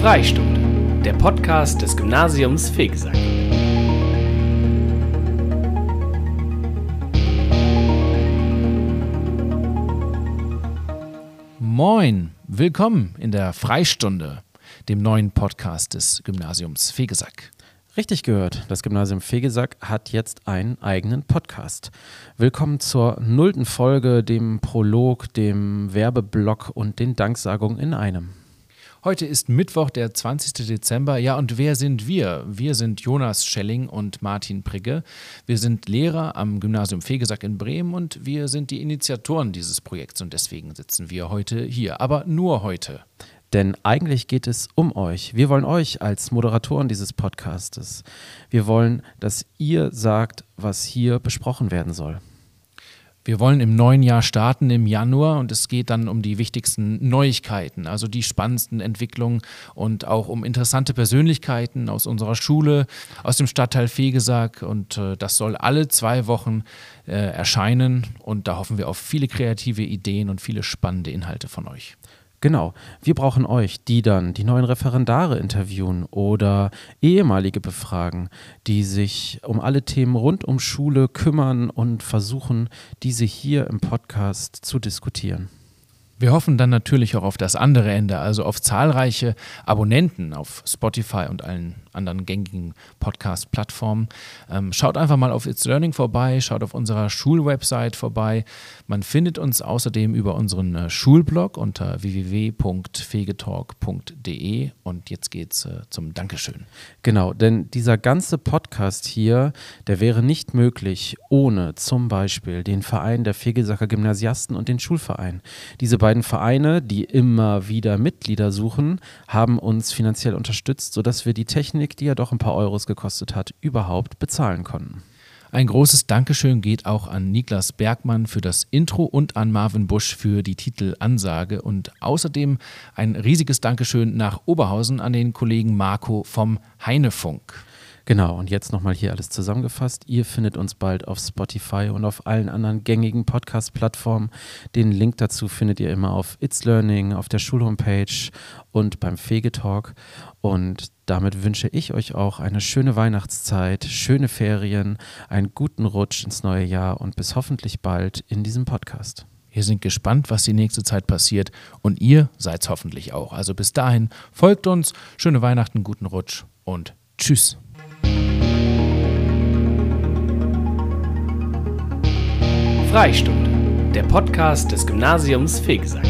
Freistunde, der Podcast des Gymnasiums Fegesack. Moin, willkommen in der Freistunde, dem neuen Podcast des Gymnasiums Fegesack. Richtig gehört, das Gymnasium Fegesack hat jetzt einen eigenen Podcast. Willkommen zur nullten Folge, dem Prolog, dem Werbeblock und den Danksagungen in einem. Heute ist Mittwoch, der 20. Dezember. Ja, und wer sind wir? Wir sind Jonas Schelling und Martin Prigge. Wir sind Lehrer am Gymnasium Fegesack in Bremen und wir sind die Initiatoren dieses Projekts und deswegen sitzen wir heute hier. Aber nur heute. Denn eigentlich geht es um euch. Wir wollen euch als Moderatoren dieses Podcastes. Wir wollen, dass ihr sagt, was hier besprochen werden soll. Wir wollen im neuen Jahr starten im Januar und es geht dann um die wichtigsten Neuigkeiten, also die spannendsten Entwicklungen und auch um interessante Persönlichkeiten aus unserer Schule, aus dem Stadtteil Fegesack und äh, das soll alle zwei Wochen äh, erscheinen und da hoffen wir auf viele kreative Ideen und viele spannende Inhalte von euch. Genau. Wir brauchen euch, die dann die neuen Referendare interviewen oder ehemalige befragen, die sich um alle Themen rund um Schule kümmern und versuchen, diese hier im Podcast zu diskutieren. Wir hoffen dann natürlich auch auf das andere Ende, also auf zahlreiche Abonnenten auf Spotify und allen anderen gängigen Podcast-Plattformen. Ähm, schaut einfach mal auf It's Learning vorbei, schaut auf unserer Schulwebsite vorbei. Man findet uns außerdem über unseren äh, Schulblog unter www.fegetalk.de und jetzt geht's äh, zum Dankeschön. Genau, denn dieser ganze Podcast hier, der wäre nicht möglich ohne zum Beispiel den Verein der Fegesacker Gymnasiasten und den Schulverein. Diese beiden beiden Vereine, die immer wieder Mitglieder suchen, haben uns finanziell unterstützt, sodass wir die Technik, die ja doch ein paar Euros gekostet hat, überhaupt bezahlen konnten. Ein großes Dankeschön geht auch an Niklas Bergmann für das Intro und an Marvin Busch für die Titelansage und außerdem ein riesiges Dankeschön nach Oberhausen an den Kollegen Marco vom Heinefunk. Genau, und jetzt nochmal hier alles zusammengefasst. Ihr findet uns bald auf Spotify und auf allen anderen gängigen Podcast-Plattformen. Den Link dazu findet ihr immer auf It's Learning, auf der Schulhomepage und beim Fegetalk. Und damit wünsche ich euch auch eine schöne Weihnachtszeit, schöne Ferien, einen guten Rutsch ins neue Jahr und bis hoffentlich bald in diesem Podcast. Wir sind gespannt, was die nächste Zeit passiert und ihr seid hoffentlich auch. Also bis dahin, folgt uns, schöne Weihnachten, guten Rutsch und tschüss. Freistunde, der Podcast des Gymnasiums Fegesack.